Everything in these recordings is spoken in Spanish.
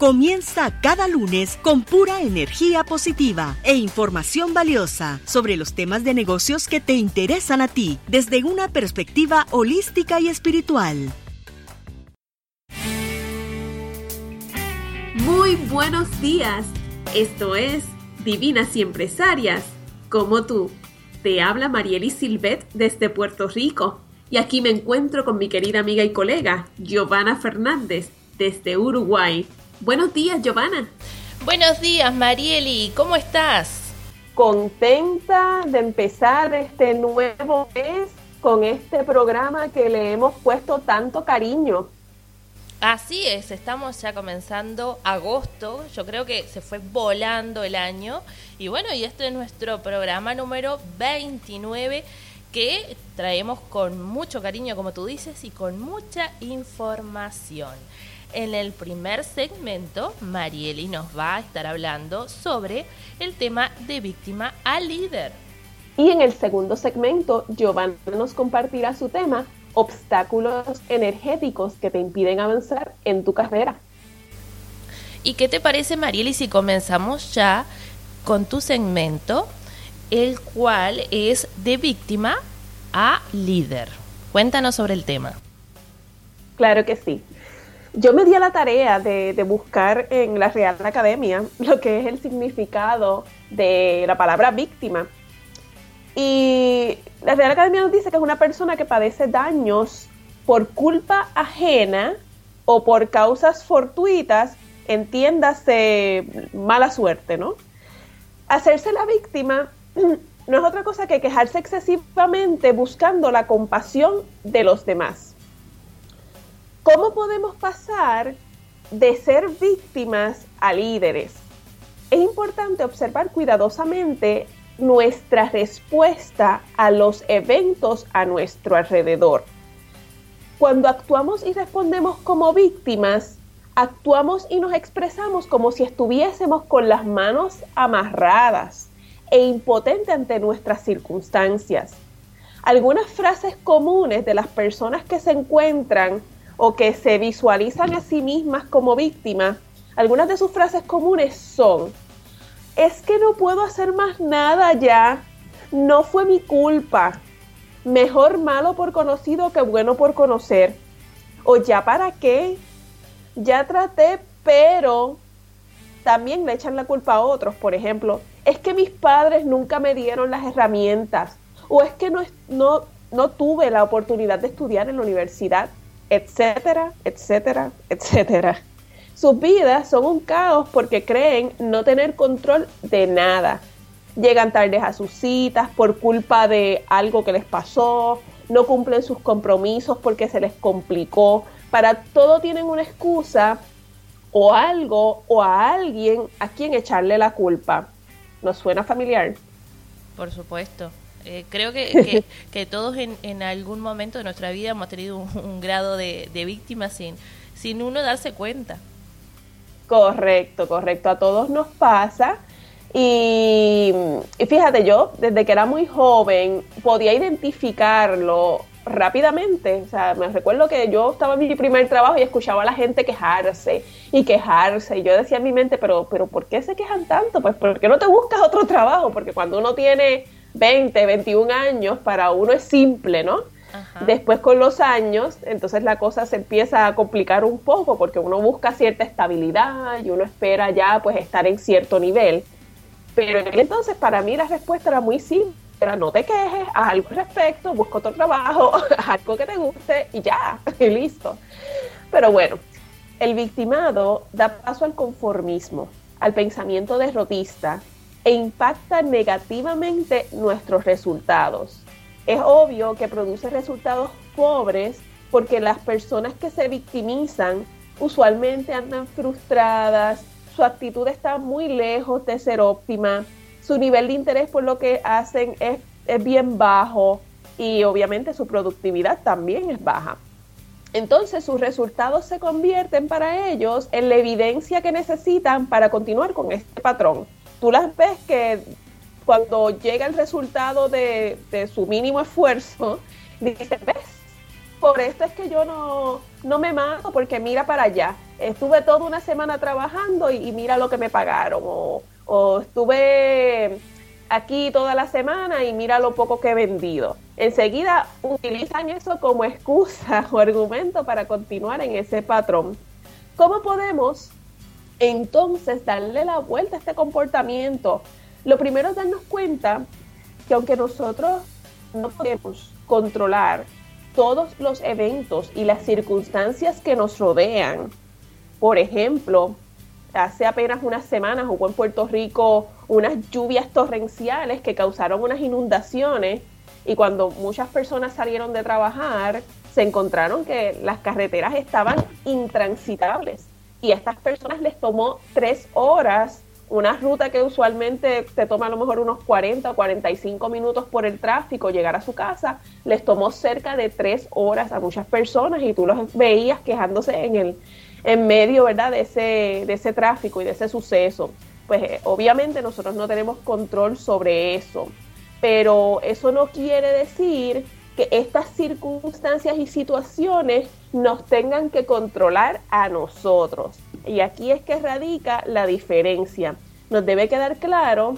Comienza cada lunes con pura energía positiva e información valiosa sobre los temas de negocios que te interesan a ti desde una perspectiva holística y espiritual. Muy buenos días. Esto es Divinas y Empresarias, como tú. Te habla Marieli Silvet desde Puerto Rico y aquí me encuentro con mi querida amiga y colega Giovanna Fernández desde Uruguay. Buenos días, Giovanna. Buenos días, Marieli. ¿Cómo estás? Contenta de empezar este nuevo mes con este programa que le hemos puesto tanto cariño. Así es, estamos ya comenzando agosto, yo creo que se fue volando el año y bueno, y este es nuestro programa número 29 que traemos con mucho cariño, como tú dices, y con mucha información. En el primer segmento, Marieli nos va a estar hablando sobre el tema de víctima a líder. Y en el segundo segmento, Giovanna nos compartirá su tema, obstáculos energéticos que te impiden avanzar en tu carrera. ¿Y qué te parece, Marieli, si comenzamos ya con tu segmento, el cual es de víctima a líder? Cuéntanos sobre el tema. Claro que sí. Yo me di a la tarea de, buscar en la Real Academia lo que es el significado de la palabra víctima. Y la Real Academia nos dice que es una persona que padece daños por culpa ajena o por causas fortuitas, entiéndase mala suerte, ¿no? Hacerse la víctima no es otra cosa que quejarse excesivamente buscando la compasión de los demás. ¿Cómo podemos pasar de ser víctimas a líderes? Es importante observar cuidadosamente nuestra respuesta a los eventos a nuestro alrededor. Cuando actuamos y respondemos como víctimas, actuamos y nos expresamos como si estuviésemos con las manos amarradas e impotentes ante nuestras circunstancias. Algunas frases comunes de las personas que se encuentran o que se visualizan a sí mismas como víctimas, algunas de sus frases comunes son, es que no puedo hacer más nada ya, no fue mi culpa, mejor malo por conocido que bueno por conocer, o ya para qué, ya traté, pero también le echan la culpa a otros, por ejemplo, es que mis padres nunca me dieron las herramientas, o es que no, no, no tuve la oportunidad de estudiar en la universidad, etcétera, etcétera, etcétera. Sus vidas son un caos porque creen no tener control de nada. Llegan tardes a sus citas por culpa de algo que les pasó, no cumplen sus compromisos porque se les complicó. Para todo tienen una excusa o algo o a alguien a quien echarle la culpa. ¿Nos suena familiar? Por supuesto. Eh, creo que, que, todos en, en, algún momento de nuestra vida hemos tenido un, grado de, de víctima sin, sin uno darse cuenta. Correcto, correcto. A todos nos pasa. Y, y, fíjate, yo desde que era muy joven podía identificarlo rápidamente. O sea, me recuerdo que yo estaba en mi primer trabajo y escuchaba a la gente quejarse y quejarse. Y yo decía en mi mente, pero, pero ¿por qué se quejan tanto? Pues ¿por qué no te buscas otro trabajo? Porque cuando uno tiene 20, 21 años, para uno es simple, ¿no? Después con los años, entonces la cosa se empieza a complicar un poco porque uno busca cierta estabilidad y uno espera ya pues estar en cierto nivel. Pero entonces para mí la respuesta era muy simple. Pero no te quejes, haz algo al respecto, busca otro trabajo, haz algo que te guste y ya, y listo. Pero bueno, el victimado da paso al conformismo, al pensamiento derrotista e impacta negativamente nuestros resultados. Es obvio que produce resultados pobres porque las personas que se victimizan usualmente andan frustradas, su actitud está muy lejos de ser óptima, su nivel de interés por lo que hacen es, bien bajo y obviamente su productividad también es baja. Entonces sus resultados se convierten para ellos en la evidencia que necesitan para continuar con este patrón. Tú las ves que cuando llega el resultado de, su mínimo esfuerzo, dices, ves, por esto es que yo no, no me mato porque mira para allá. Estuve toda una semana trabajando y, mira lo que me pagaron. O, o, estuve aquí toda la semana y mira lo poco que he vendido. Enseguida utilizan eso como excusa o argumento para continuar en ese patrón. ¿Cómo podemos entonces darle la vuelta a este comportamiento? Lo primero es darnos cuenta que aunque nosotros no podemos controlar todos los eventos y las circunstancias que nos rodean. Por ejemplo, hace apenas unas semanas hubo en Puerto Rico unas lluvias torrenciales que causaron unas inundaciones y cuando muchas personas salieron de trabajar se encontraron que las carreteras estaban intransitables y a estas personas les tomó tres horas una ruta que usualmente te toma a lo mejor unos 40 o 45 minutos por el tráfico llegar a su casa, les tomó cerca de tres horas a muchas personas y tú los veías quejándose en el en medio, ¿verdad? De ese, de ese tráfico y de ese suceso. Pues eh, obviamente nosotros no tenemos control sobre eso, pero eso no quiere decir que estas circunstancias y situaciones nos tengan que controlar a nosotros. Y aquí es que radica la diferencia. Nos debe quedar claro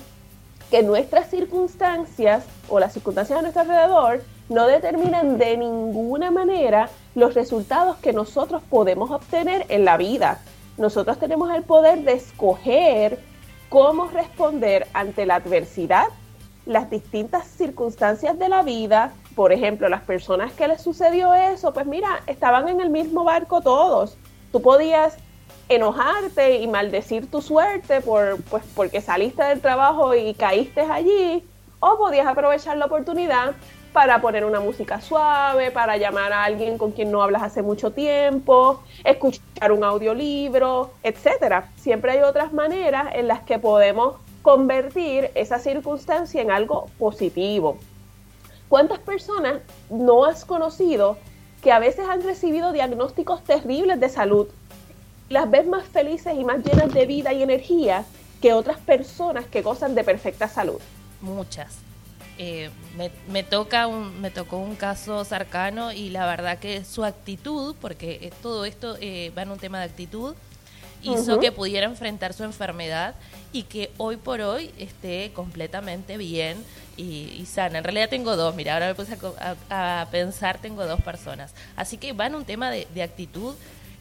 que nuestras circunstancias o las circunstancias a nuestro alrededor no determinan de ninguna manera los resultados que nosotros podemos obtener en la vida. Nosotros tenemos el poder de escoger cómo responder ante la adversidad, las distintas circunstancias de la vida. Por ejemplo, las personas que les sucedió eso, pues mira, estaban en el mismo barco todos. Tú podías enojarte y maldecir tu suerte por, pues, porque saliste del trabajo y caíste allí, o podías aprovechar la oportunidad para poner una música suave, para llamar a alguien con quien no hablas hace mucho tiempo, escuchar un audiolibro, etcétera. Siempre hay otras maneras en las que podemos convertir esa circunstancia en algo positivo. ¿Cuántas personas no has conocido que a veces han recibido diagnósticos terribles de salud las ves más felices y más llenas de vida y energía que otras personas que gozan de perfecta salud. Muchas. Eh, me, toca un, me tocó un caso cercano y la verdad que su actitud, porque eh, todo esto eh, va en un tema de actitud, hizo que pudiera enfrentar su enfermedad y que hoy por hoy esté completamente bien y, sana. En realidad tengo dos, mira, ahora me puse a, pensar, tengo dos personas. Así que va en un tema de, de actitud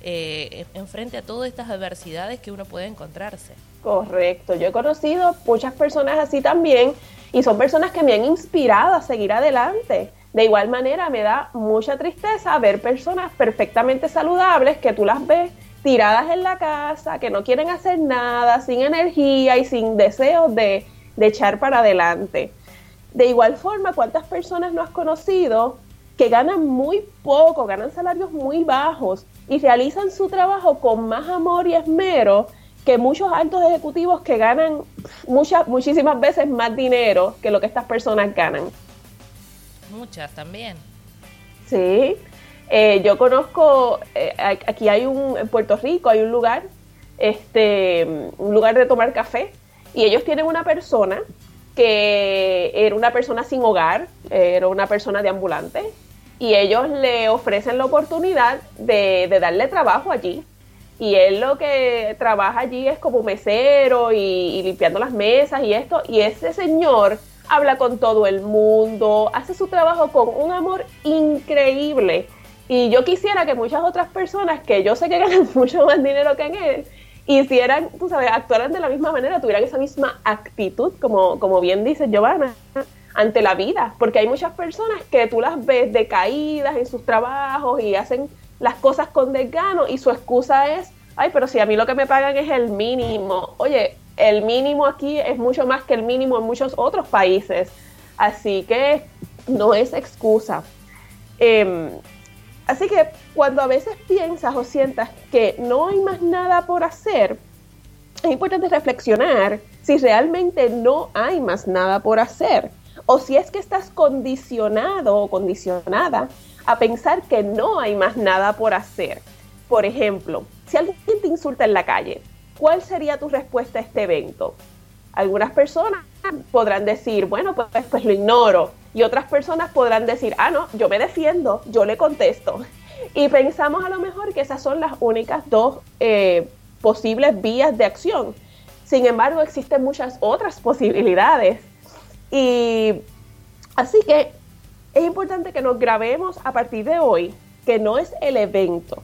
eh, enfrente a todas estas adversidades que uno puede encontrarse. Correcto, yo he conocido muchas personas así también y son personas que me han inspirado a seguir adelante. De igual manera me da mucha tristeza ver personas perfectamente saludables que tú las ves tiradas en la casa, que no quieren hacer nada, sin energía y sin deseos de, de echar para adelante. De igual forma, ¿cuántas personas no has conocido que ganan muy poco, ganan salarios muy bajos y realizan su trabajo con más amor y esmero que muchos altos ejecutivos que ganan muchas, muchísimas veces más dinero que lo que estas personas ganan. Muchas también. Sí, eh, yo conozco, eh, aquí hay un, en Puerto Rico hay un lugar, este, un lugar de tomar café, y ellos tienen una persona que era una persona sin hogar, era una persona de ambulante, y ellos le ofrecen la oportunidad de, darle trabajo allí. Y él lo que trabaja allí es como mesero y, limpiando las mesas y esto. Y ese señor habla con todo el mundo, hace su trabajo con un amor increíble. Y yo quisiera que muchas otras personas que yo sé que ganan mucho más dinero que en él, hicieran, tú sabes, actuaran de la misma manera, tuvieran esa misma actitud, como, como bien dice Giovanna, ante la vida, porque hay muchas personas que tú las ves decaídas en sus trabajos y hacen las cosas con desgano y su excusa es, ay, pero si a mí lo que me pagan es el mínimo. Oye, el mínimo aquí es mucho más que el mínimo en muchos otros países, así que no es excusa. Em, así que cuando a veces piensas o sientas que no hay más nada por hacer, es importante reflexionar si realmente no hay más nada por hacer o si es que estás condicionado o condicionada a pensar que no hay más nada por hacer. Por ejemplo, si alguien te insulta en la calle, ¿cuál sería tu respuesta a este evento? Algunas personas podrán decir, bueno, pues, pues lo ignoro. Y otras personas podrán decir, ah, no, yo me defiendo, yo le contesto. Y pensamos a lo mejor que esas son las únicas dos eh, posibles vías de acción. Sin embargo, existen muchas otras posibilidades. Y así que es importante que nos grabemos a partir de hoy que no es el evento,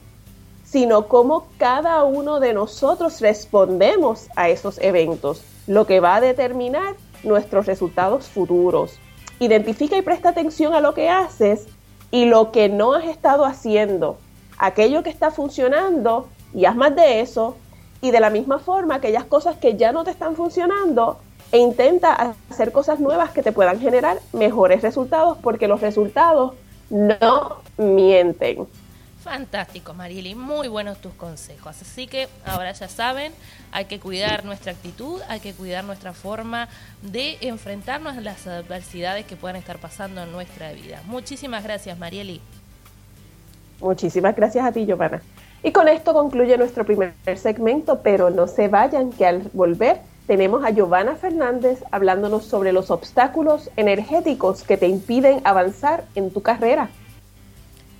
sino cómo cada uno de nosotros respondemos a esos eventos, lo que va a determinar nuestros resultados futuros. Identifica y presta atención a lo que haces y lo que no has estado haciendo, aquello que está funcionando y haz más de eso, y de la misma forma aquellas cosas que ya no te están funcionando, e intenta hacer cosas nuevas que te puedan generar mejores resultados porque los resultados no mienten. Fantástico, Marieli, muy buenos tus consejos. Así que ahora ya saben, hay que cuidar nuestra actitud, hay que cuidar nuestra forma de enfrentarnos a las adversidades que puedan estar pasando en nuestra vida. Muchísimas gracias, Marieli. Muchísimas gracias a ti, Giovanna. Y con esto concluye nuestro primer segmento, pero no se vayan, que al volver tenemos a Giovanna Fernández hablándonos sobre los obstáculos energéticos que te impiden avanzar en tu carrera.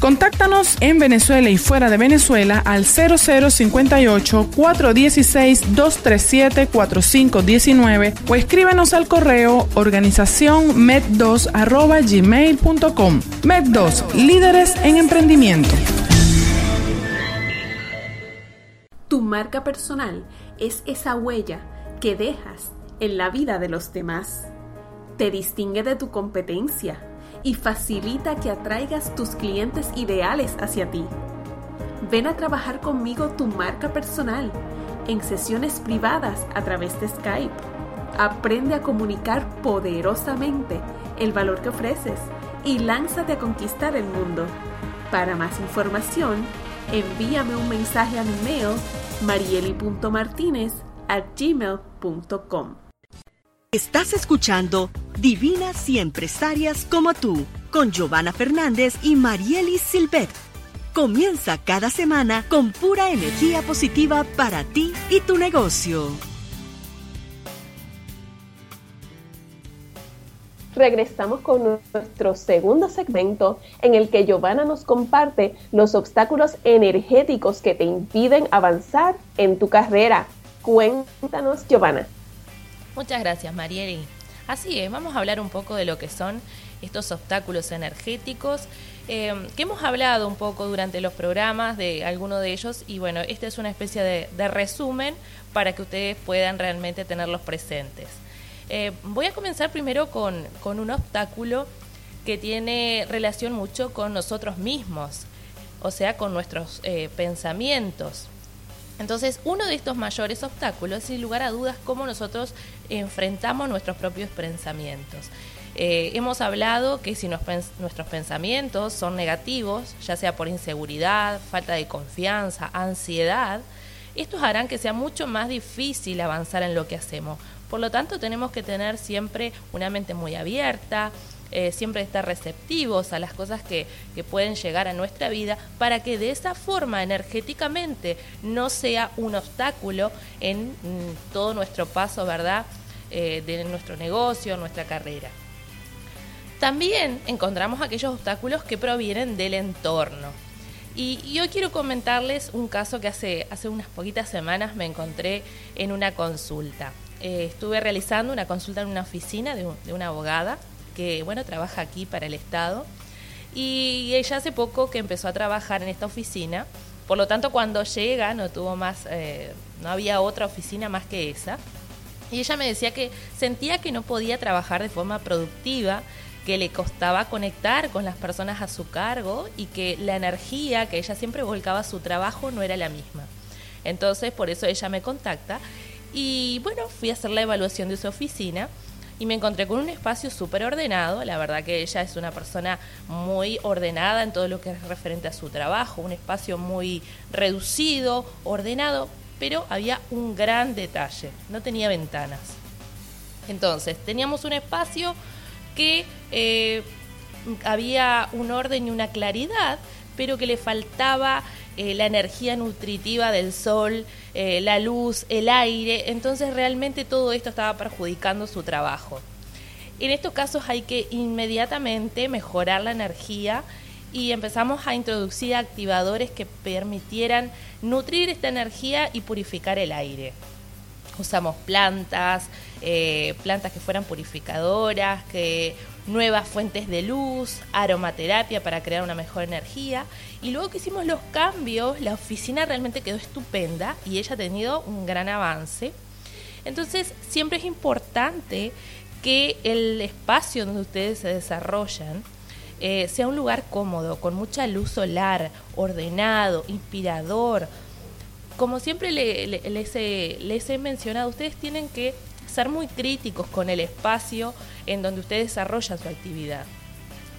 Contáctanos en Venezuela y fuera de Venezuela al 0058-416-237-4519 o escríbenos al correo organización med2 Med2, líderes en emprendimiento. Tu marca personal es esa huella que dejas en la vida de los demás. Te distingue de tu competencia y facilita que atraigas tus clientes ideales hacia ti. Ven a trabajar conmigo tu marca personal en sesiones privadas a través de Skype. Aprende a comunicar poderosamente el valor que ofreces y lánzate a conquistar el mundo. Para más información, envíame un mensaje a mi mail marieli.martinez gmail.com. Estás escuchando Divinas y Empresarias como tú, con Giovanna Fernández y Marieli Silvet. Comienza cada semana con pura energía positiva para ti y tu negocio. Regresamos con nuestro segundo segmento en el que Giovanna nos comparte los obstáculos energéticos que te impiden avanzar en tu carrera. Cuéntanos, Giovanna. Muchas gracias, Marieli. Así es, vamos a hablar un poco de lo que son estos obstáculos energéticos, eh, que hemos hablado un poco durante los programas de alguno de ellos y bueno, esta es una especie de, resumen para que ustedes puedan realmente tenerlos presentes. Eh, voy a comenzar primero con, un obstáculo que tiene relación mucho con nosotros mismos, o sea, con nuestros eh, pensamientos. Entonces, uno de estos mayores obstáculos, sin lugar a dudas, cómo nosotros enfrentamos nuestros propios pensamientos. Eh, hemos hablado que si nuestros pensamientos son negativos, ya sea por inseguridad, falta de confianza, ansiedad, estos harán que sea mucho más difícil avanzar en lo que hacemos. Por lo tanto, tenemos que tener siempre una mente muy abierta, eh, siempre estar receptivos a las cosas que, pueden llegar a nuestra vida para que de esa forma energéticamente no sea un obstáculo en mm, todo nuestro paso, ¿verdad? Eh, de nuestro negocio, nuestra carrera. También encontramos aquellos obstáculos que provienen del entorno. Y, hoy quiero comentarles un caso que hace, hace unas poquitas semanas me encontré en una consulta. Eh, estuve realizando una consulta en una oficina de, una abogada que, bueno, trabaja aquí para el Estado. Y ella hace poco que empezó a trabajar en esta oficina. Por lo tanto, cuando llega no tuvo más, eh, no había otra oficina más que esa. Y ella me decía que sentía que no podía trabajar de forma productiva que le costaba conectar con las personas a su cargo y que la energía que ella siempre volcaba a su trabajo no era la misma. Entonces, por eso ella me contacta y bueno, fui a hacer la evaluación de su oficina y me encontré con un espacio súper ordenado. La verdad que ella es una persona muy ordenada en todo lo que es referente a su trabajo, un espacio muy reducido, ordenado, pero había un gran detalle, no tenía ventanas. Entonces, teníamos un espacio que eh, había un orden y una claridad, pero que le faltaba eh, la energía nutritiva del sol, eh, la luz, el aire, entonces realmente todo esto estaba perjudicando su trabajo. En estos casos hay que inmediatamente mejorar la energía y empezamos a introducir activadores que permitieran nutrir esta energía y purificar el aire usamos plantas, eh, plantas que fueran purificadoras, que nuevas fuentes de luz, aromaterapia para crear una mejor energía. Y luego que hicimos los cambios, la oficina realmente quedó estupenda y ella ha tenido un gran avance. Entonces, siempre es importante que el espacio donde ustedes se desarrollan eh, sea un lugar cómodo, con mucha luz solar, ordenado, inspirador, como siempre les, he, mencionado, ustedes tienen que ser muy críticos con el espacio en donde ustedes desarrollan su actividad.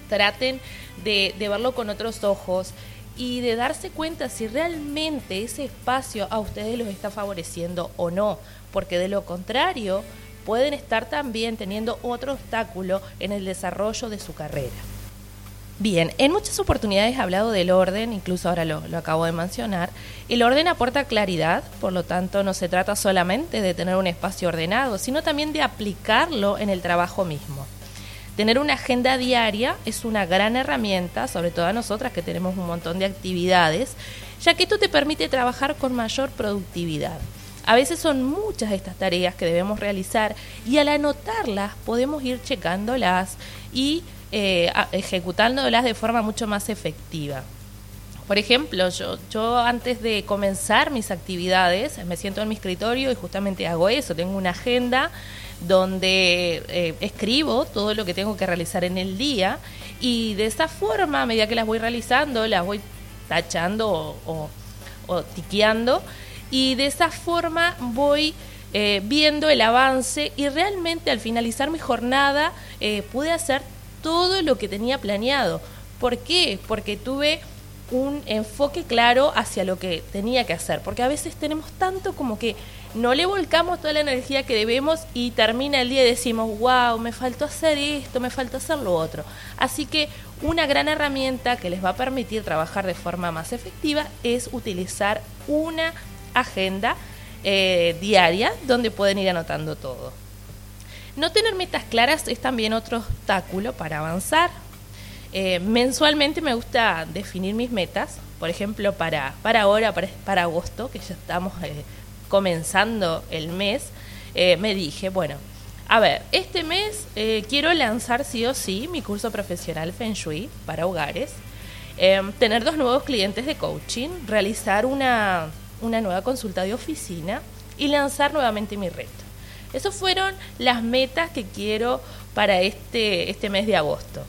Traten de, verlo con otros ojos y de darse cuenta si realmente ese espacio a ustedes los está favoreciendo o no, porque de lo contrario pueden estar también teniendo otro obstáculo en el desarrollo de su carrera. Bien, en muchas oportunidades he hablado del orden, incluso ahora lo, acabo de mencionar. El orden aporta claridad, por lo tanto no se trata solamente de tener un espacio ordenado, sino también de aplicarlo en el trabajo mismo. Tener una agenda diaria es una gran herramienta, sobre todo a nosotras que tenemos un montón de actividades, ya que esto te permite trabajar con mayor productividad. A veces son muchas estas tareas que debemos realizar y al anotarlas podemos ir checándolas y eh, ejecutándolas de forma mucho más efectiva. Por ejemplo, yo, antes de comenzar mis actividades me siento en mi escritorio y justamente hago eso. Tengo una agenda donde eh, escribo todo lo que tengo que realizar en el día y de esa forma, a medida que las voy realizando, las voy tachando o, tiqueando y de esa forma voy eh, viendo el avance y realmente al finalizar mi jornada eh, pude hacer todo lo que tenía planeado. ¿Por qué? Porque tuve un enfoque claro hacia lo que tenía que hacer, porque a veces tenemos tanto como que no le volcamos toda la energía que debemos y termina el día y decimos, wow, me faltó hacer esto, me faltó hacer lo otro. Así que una gran herramienta que les va a permitir trabajar de forma más efectiva es utilizar una agenda eh, diaria donde pueden ir anotando todo. No tener metas claras es también otro obstáculo para avanzar. Eh, mensualmente me gusta definir mis metas, por ejemplo, para, para ahora, para, agosto, que ya estamos eh, comenzando el mes, eh, me dije, bueno, a ver, este mes quiero lanzar sí o sí mi curso profesional Feng Shui para hogares, tener dos nuevos clientes de coaching, realizar una, una nueva consulta de oficina y lanzar nuevamente mi reto. Esas fueron las metas que quiero para este, este mes de agosto.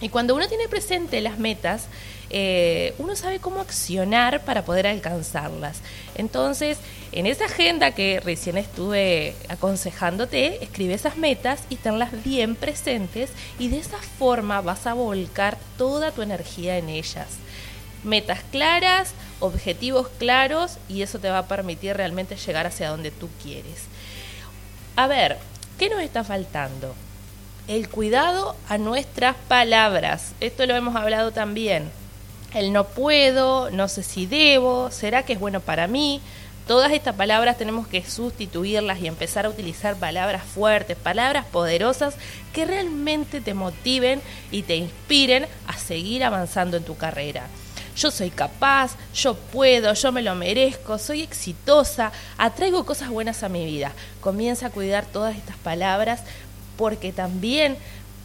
Y cuando uno tiene presente las metas, eh, uno sabe cómo accionar para poder alcanzarlas. Entonces, en esa agenda que recién estuve aconsejándote, escribe esas metas y tenlas bien presentes y de esa forma vas a volcar toda tu energía en ellas. Metas claras, objetivos claros y eso te va a permitir realmente llegar hacia donde tú quieres. A ver, ¿qué nos está faltando? El cuidado a nuestras palabras. Esto lo hemos hablado también. El no puedo, no sé si debo, será que es bueno para mí. Todas estas palabras tenemos que sustituirlas y empezar a utilizar palabras fuertes, palabras poderosas que realmente te motiven y te inspiren a seguir avanzando en tu carrera yo soy capaz, yo puedo, yo me lo merezco, soy exitosa, atraigo cosas buenas a mi vida. Comienza a cuidar todas estas palabras porque también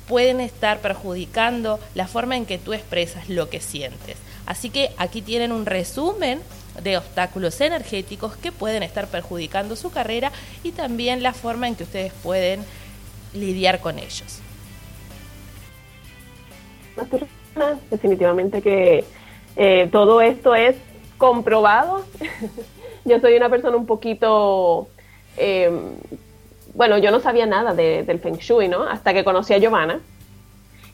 pueden estar perjudicando la forma en que tú expresas lo que sientes. Así que aquí tienen un resumen de obstáculos energéticos que pueden estar perjudicando su carrera y también la forma en que ustedes pueden lidiar con ellos. Definitivamente que eh, todo esto es comprobado. yo soy una persona un poquito, em, bueno, yo no sabía nada del Feng Shui, ¿no? Hasta que conocí a Giovanna.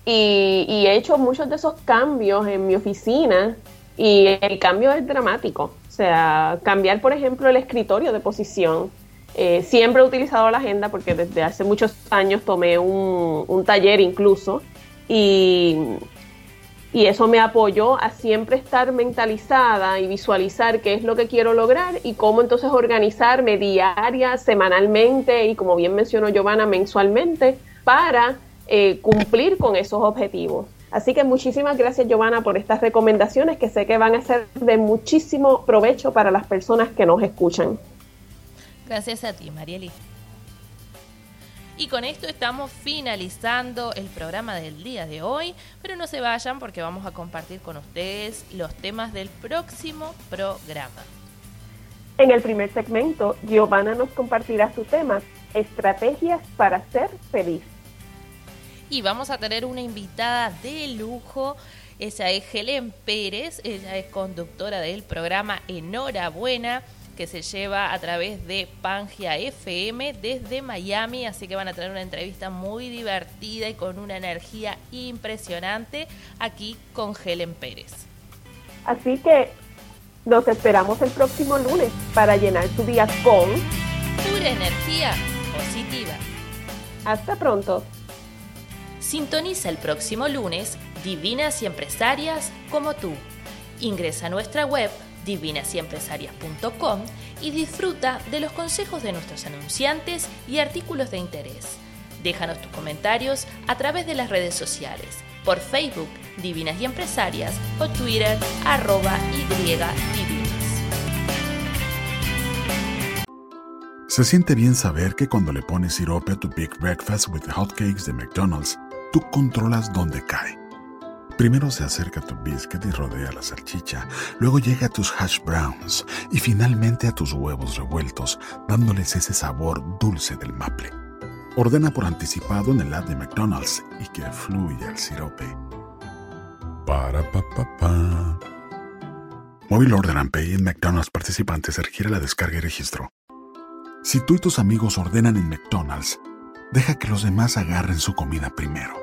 Y, y, he hecho muchos de esos cambios en mi oficina y el cambio es dramático. O sea, cambiar, por ejemplo, el escritorio de posición. Eh, siempre he utilizado la agenda porque desde hace muchos años tomé un, un taller incluso y y eso me apoyó a siempre estar mentalizada y visualizar qué es lo que quiero lograr y cómo entonces organizarme diaria, semanalmente y como bien mencionó Giovanna, mensualmente para eh, cumplir con esos objetivos. Así que muchísimas gracias Giovanna por estas recomendaciones que sé que van a ser de muchísimo provecho para las personas que nos escuchan. Gracias a ti, Marieli. Y con esto estamos finalizando el programa del día de hoy, pero no se vayan porque vamos a compartir con ustedes los temas del próximo programa. En el primer segmento, Giovanna nos compartirá su tema, Estrategias para ser feliz. Y vamos a tener una invitada de lujo. Ella es Helen Pérez, ella es conductora del programa Enhorabuena que se lleva a través de Pangia FM desde Miami, así que van a tener una entrevista muy divertida y con una energía impresionante aquí con Helen Pérez. Así que nos esperamos el próximo lunes para llenar tu día con pura energía positiva. Hasta pronto. Sintoniza el próximo lunes Divinas y Empresarias como tú. Ingresa a nuestra web divinasyempresarias.com y disfruta de los consejos de nuestros anunciantes y artículos de interés. Déjanos tus comentarios a través de las redes sociales, por Facebook Divinas y Empresarias o Twitter arroba y divinas. Se siente bien saber que cuando le pones sirope a tu Big Breakfast with Hotcakes de McDonald's, tú controlas dónde cae Primero se acerca tu biscuit y rodea la salchicha, luego llega a tus hash browns y finalmente a tus huevos revueltos, dándoles ese sabor dulce del maple. Ordena por anticipado en el app de McDonald's y que fluya el sirope. Para pa pa pa. Móvil Order and Pay en McDonald's participantes requiere la descarga y registro. Si tú y tus amigos ordenan en McDonald's, deja que los demás agarren su comida primero.